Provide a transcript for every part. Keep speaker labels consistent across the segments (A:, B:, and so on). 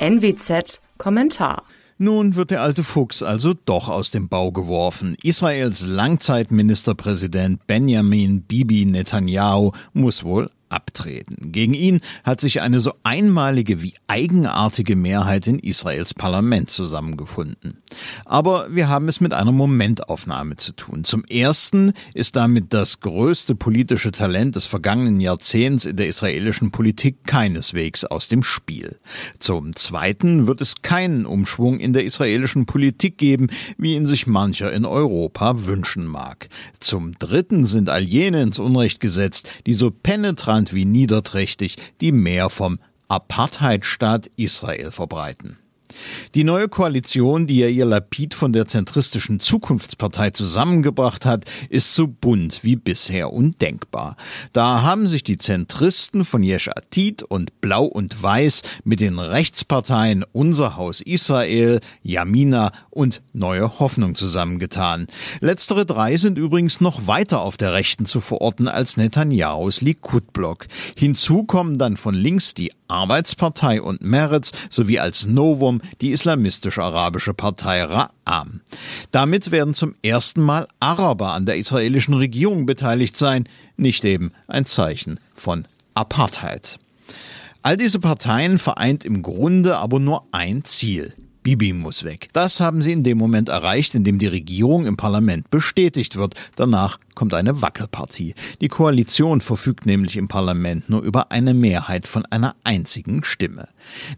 A: NWZ Kommentar
B: nun wird der alte Fuchs also doch aus dem Bau geworfen. Israels Langzeitministerpräsident Benjamin Bibi Netanyahu muss wohl abtreten. Gegen ihn hat sich eine so einmalige wie eigenartige Mehrheit in Israels Parlament zusammengefunden. Aber wir haben es mit einer Momentaufnahme zu tun. Zum Ersten ist damit das größte politische Talent des vergangenen Jahrzehnts in der israelischen Politik keineswegs aus dem Spiel. Zum Zweiten wird es keinen Umschwung in der israelischen Politik geben, wie ihn sich mancher in Europa wünschen mag. Zum Dritten sind all jene ins Unrecht gesetzt, die so penetrant wie niederträchtig, die mehr vom Apartheidstaat Israel verbreiten. Die neue Koalition, die ja ihr Lapid von der zentristischen Zukunftspartei zusammengebracht hat, ist so bunt wie bisher undenkbar. Da haben sich die Zentristen von Yesh Atid und Blau und Weiß mit den Rechtsparteien Unser Haus Israel, Yamina und Neue Hoffnung zusammengetan. Letztere drei sind übrigens noch weiter auf der Rechten zu verorten als Netanyahus Likud-Block. Hinzu kommen dann von links die Arbeitspartei und Meretz sowie als Novum die islamistische arabische Partei Ra'am. Damit werden zum ersten Mal Araber an der israelischen Regierung beteiligt sein, nicht eben ein Zeichen von Apartheid. All diese Parteien vereint im Grunde aber nur ein Ziel, Bibi muss weg. Das haben sie in dem Moment erreicht, in dem die Regierung im Parlament bestätigt wird. Danach kommt eine Wackelpartie. Die Koalition verfügt nämlich im Parlament nur über eine Mehrheit von einer einzigen Stimme.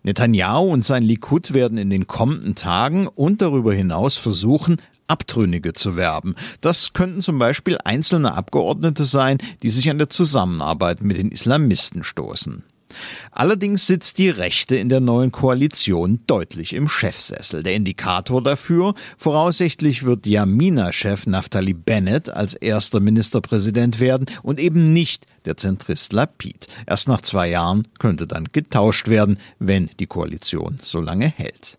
B: Netanyahu und sein Likud werden in den kommenden Tagen und darüber hinaus versuchen, Abtrünnige zu werben. Das könnten zum Beispiel einzelne Abgeordnete sein, die sich an der Zusammenarbeit mit den Islamisten stoßen. Allerdings sitzt die Rechte in der neuen Koalition deutlich im Chefsessel. Der Indikator dafür, voraussichtlich wird Yamina-Chef Naftali Bennett als erster Ministerpräsident werden und eben nicht der Zentrist Lapid. Erst nach zwei Jahren könnte dann getauscht werden, wenn die Koalition so lange hält.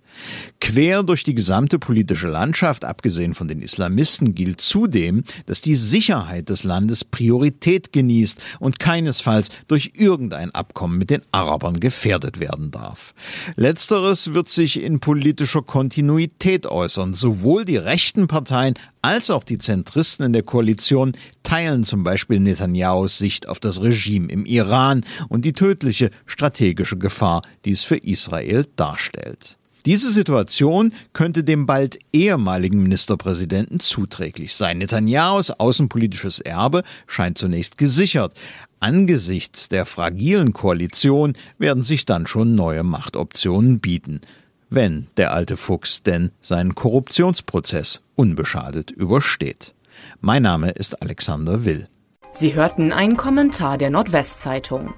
B: Quer durch die gesamte politische Landschaft, abgesehen von den Islamisten, gilt zudem, dass die Sicherheit des Landes Priorität genießt und keinesfalls durch irgendein Abkommen mit den Arabern gefährdet werden darf. Letzteres wird sich in politischer Kontinuität äußern. Sowohl die rechten Parteien als auch die Zentristen in der Koalition teilen zum Beispiel Netanyahus Sicht auf das Regime im Iran und die tödliche strategische Gefahr, die es für Israel darstellt. Diese Situation könnte dem bald ehemaligen Ministerpräsidenten zuträglich sein. Netanyahus außenpolitisches Erbe scheint zunächst gesichert. Angesichts der fragilen Koalition werden sich dann schon neue Machtoptionen bieten, wenn der alte Fuchs denn seinen Korruptionsprozess unbeschadet übersteht. Mein Name ist Alexander Will.
A: Sie hörten einen Kommentar der Nordwestzeitung.